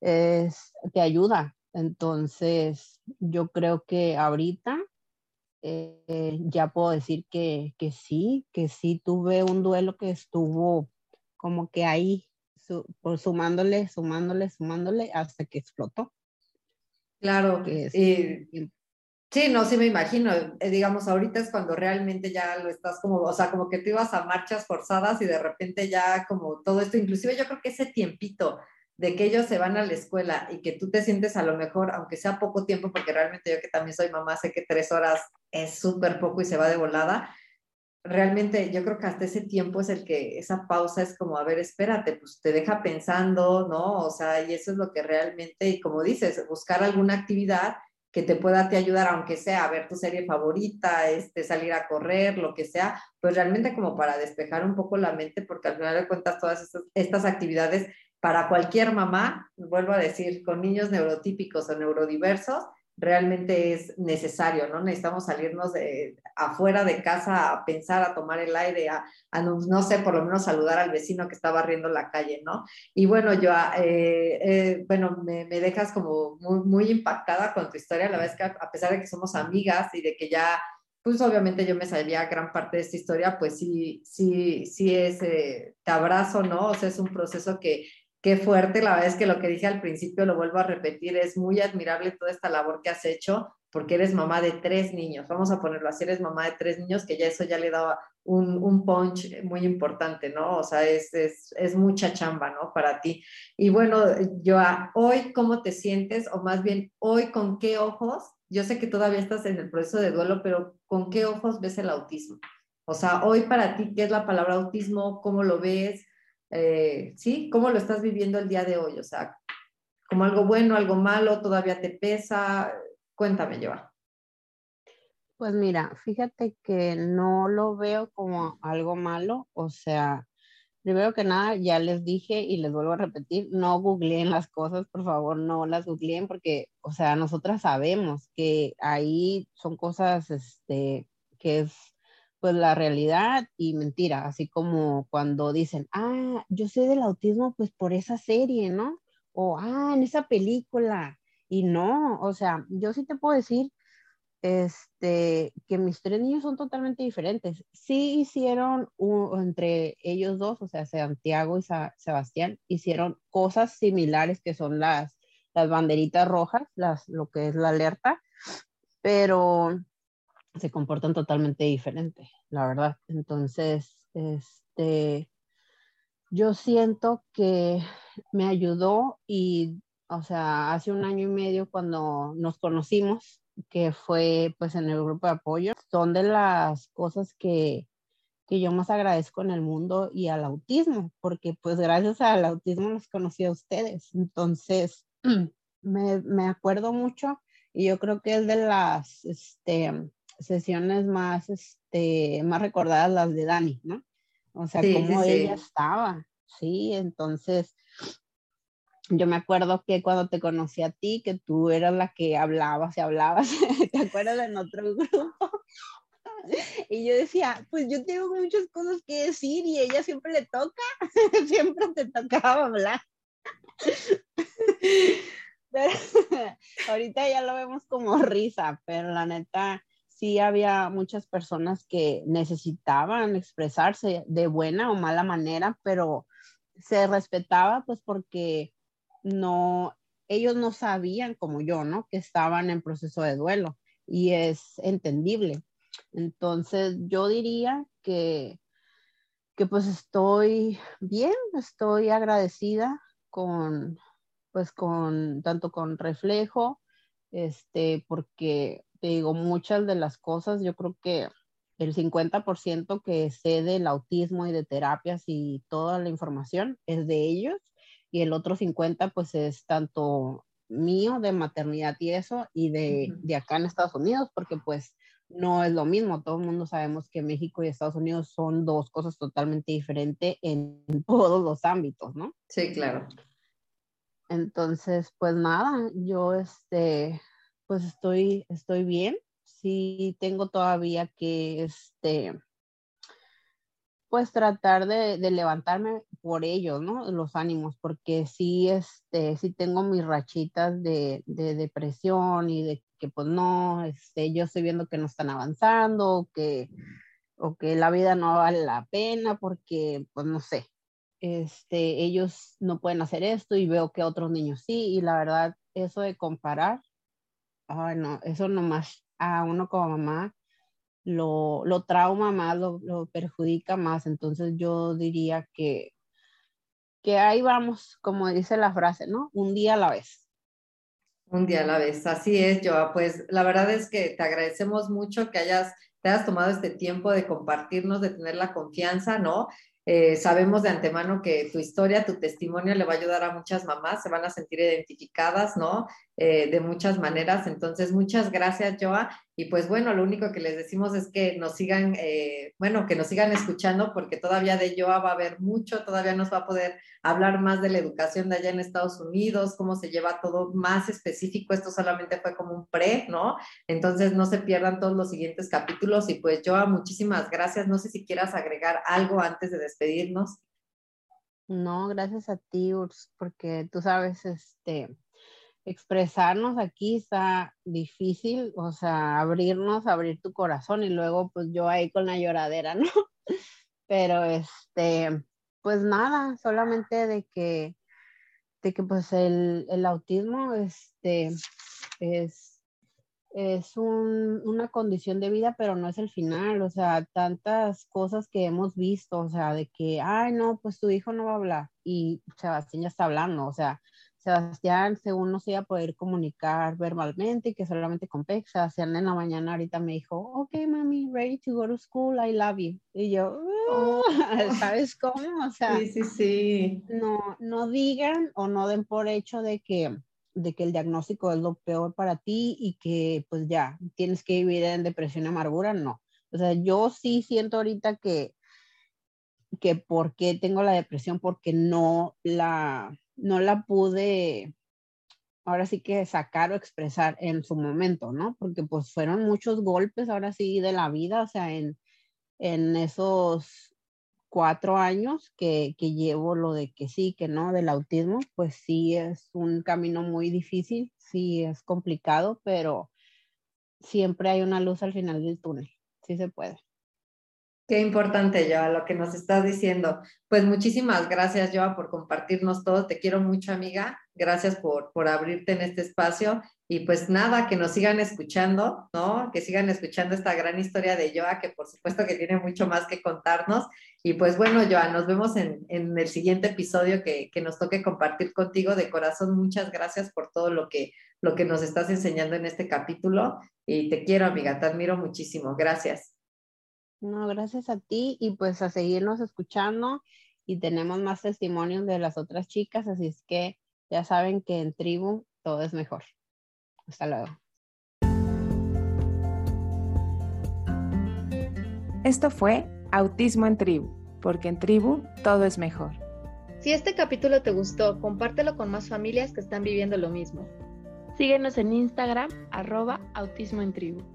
es, te ayuda. Entonces, yo creo que ahorita eh, ya puedo decir que, que, sí, que sí tuve un duelo que estuvo como que ahí, sumándole, sumándole, sumándole, hasta que explotó. Claro, que eh, Sí, no, sí me imagino. Eh, digamos, ahorita es cuando realmente ya lo estás como, o sea, como que te ibas a marchas forzadas y de repente ya como todo esto, inclusive yo creo que ese tiempito de que ellos se van a la escuela y que tú te sientes a lo mejor, aunque sea poco tiempo, porque realmente yo que también soy mamá, sé que tres horas es súper poco y se va de volada, realmente yo creo que hasta ese tiempo es el que esa pausa es como, a ver, espérate, pues te deja pensando, ¿no? O sea, y eso es lo que realmente, y como dices, buscar alguna actividad que te pueda te ayudar, aunque sea a ver tu serie favorita, este, salir a correr, lo que sea, pues realmente como para despejar un poco la mente, porque al final de cuentas todas estas, estas actividades para cualquier mamá, vuelvo a decir, con niños neurotípicos o neurodiversos, realmente es necesario, ¿no? Necesitamos salirnos de afuera de casa a pensar, a tomar el aire, a, no, sé, por lo menos saludar al vecino que está barriendo la calle, ¿no? Y bueno, yo, eh, eh, bueno, me, me, dejas como muy, muy impactada con tu historia, la verdad es que a, pesar de que somos amigas y de que ya, pues obviamente yo me sabía gran parte de esta historia, pues sí, sí, sí es, eh, te abrazo, ¿no? O sea, es un proceso que qué fuerte, la verdad es que lo que dije al principio lo vuelvo a repetir, es muy admirable toda esta labor que has hecho porque eres mamá de tres niños, vamos a ponerlo así, eres mamá de tres niños, que ya eso ya le daba un, un punch muy importante, ¿no? O sea, es, es, es, mucha chamba, ¿no? Para ti. Y bueno, yo hoy, ¿cómo te sientes? O más bien, hoy, ¿con qué ojos? Yo sé que todavía estás en el proceso de duelo, pero ¿con qué ojos ves el autismo? O sea, hoy para ti, ¿qué es la palabra autismo? ¿Cómo lo ves? Eh, ¿sí? ¿Cómo lo estás viviendo el día de hoy? O sea, como algo bueno, algo malo, todavía te pesa. Cuéntame, Joa. Pues mira, fíjate que no lo veo como algo malo, o sea, primero que nada, ya les dije y les vuelvo a repetir, no googleen las cosas, por favor, no las googleen porque, o sea, nosotras sabemos que ahí son cosas, este, que es pues la realidad y mentira, así como cuando dicen, ah, yo sé del autismo pues por esa serie, ¿no? O, ah, en esa película. Y no, o sea, yo sí te puedo decir este, que mis tres niños son totalmente diferentes. Sí hicieron entre ellos dos, o sea, Santiago y Sebastián, hicieron cosas similares que son las, las banderitas rojas, las, lo que es la alerta, pero se comportan totalmente diferente, la verdad. Entonces, este, yo siento que me ayudó y, o sea, hace un año y medio cuando nos conocimos, que fue pues en el grupo de apoyo, son de las cosas que, que yo más agradezco en el mundo y al autismo, porque pues gracias al autismo los conocí a ustedes. Entonces, me, me acuerdo mucho y yo creo que es de las, este, sesiones más, este, más recordadas las de Dani, ¿no? O sea, cómo ella estaba, sí, entonces yo me acuerdo que cuando te conocí a ti, que tú eras la que hablabas y hablabas, ¿te acuerdas en otro grupo? Y yo decía, pues yo tengo muchas cosas que decir y ella siempre le toca, siempre te tocaba hablar. Pero, ahorita ya lo vemos como risa, pero la neta, sí había muchas personas que necesitaban expresarse de buena o mala manera, pero se respetaba pues porque no, ellos no sabían como yo, ¿no? Que estaban en proceso de duelo y es entendible. Entonces yo diría que, que pues estoy bien, estoy agradecida con, pues con, tanto con reflejo, este, porque te digo, muchas de las cosas, yo creo que el 50% que sé del autismo y de terapias y toda la información es de ellos y el otro 50 pues es tanto mío de maternidad y eso, y de, de acá en Estados Unidos, porque pues no es lo mismo. Todo el mundo sabemos que México y Estados Unidos son dos cosas totalmente diferentes en todos los ámbitos, ¿no? Sí, claro. Entonces, pues nada, yo este, pues estoy, estoy bien. Sí, tengo todavía que, este, pues tratar de, levantarme por ellos, ¿no? Los ánimos, porque sí, este, sí tengo mis rachitas de, de depresión y de que pues no, este, yo estoy viendo que no están avanzando, que, o que la vida no vale la pena porque, pues no sé, este, ellos no pueden hacer esto y veo que otros niños sí, y la verdad, eso de comparar, ay no, eso nomás a uno como mamá lo, lo trauma más, lo, lo perjudica más, entonces yo diría que, que ahí vamos, como dice la frase, ¿no? Un día a la vez. Un día a la vez, así es, Joa. Pues la verdad es que te agradecemos mucho que hayas, te hayas tomado este tiempo de compartirnos, de tener la confianza, ¿no? Eh, sabemos de antemano que tu historia, tu testimonio le va a ayudar a muchas mamás, se van a sentir identificadas, ¿no? Eh, de muchas maneras. Entonces, muchas gracias, Joa. Y pues bueno, lo único que les decimos es que nos sigan, eh, bueno, que nos sigan escuchando porque todavía de Joa va a haber mucho, todavía nos va a poder hablar más de la educación de allá en Estados Unidos, cómo se lleva todo más específico. Esto solamente fue como un pre, ¿no? Entonces, no se pierdan todos los siguientes capítulos. Y pues, Joa, muchísimas gracias. No sé si quieras agregar algo antes de despedirnos. No, gracias a ti, Urs, porque tú sabes, este, expresarnos aquí está difícil, o sea, abrirnos, abrir tu corazón y luego pues yo ahí con la lloradera, ¿no? Pero este, pues nada, solamente de que, de que pues el, el autismo este, es, es un, una condición de vida, pero no es el final, o sea, tantas cosas que hemos visto, o sea, de que, ay, no, pues tu hijo no va a hablar y Sebastián ya está hablando, o sea, Sebastián, según no se iba a poder comunicar verbalmente y que solamente con PEC, Sebastián en la mañana ahorita me dijo, ok, mami, ready to go to school, I love you. Y yo, oh. ¿sabes cómo? O sea, sí, sí, sí. No, no digan o no den por hecho de que, de que el diagnóstico es lo peor para ti y que pues ya tienes que vivir en depresión y amargura, no. O sea, yo sí siento ahorita que, que por qué tengo la depresión, porque no la no la pude ahora sí que sacar o expresar en su momento, ¿no? Porque pues fueron muchos golpes ahora sí de la vida, o sea, en, en esos cuatro años que, que, llevo lo de que sí, que no, del autismo, pues sí es un camino muy difícil, sí es complicado, pero siempre hay una luz al final del túnel, sí se puede. Qué importante, Joa, lo que nos estás diciendo. Pues muchísimas gracias, Joa, por compartirnos todo. Te quiero mucho, amiga. Gracias por, por abrirte en este espacio. Y pues nada, que nos sigan escuchando, ¿no? Que sigan escuchando esta gran historia de Joa, que por supuesto que tiene mucho más que contarnos. Y pues bueno, Joa, nos vemos en, en el siguiente episodio que, que, nos toque compartir contigo. De corazón, muchas gracias por todo lo que, lo que nos estás enseñando en este capítulo. Y te quiero, amiga, te admiro muchísimo. Gracias. No, gracias a ti y pues a seguirnos escuchando y tenemos más testimonios de las otras chicas, así es que ya saben que en tribu todo es mejor. Hasta luego. Esto fue Autismo en Tribu, porque en Tribu todo es mejor. Si este capítulo te gustó, compártelo con más familias que están viviendo lo mismo. Síguenos en Instagram, arroba autismo en tribu.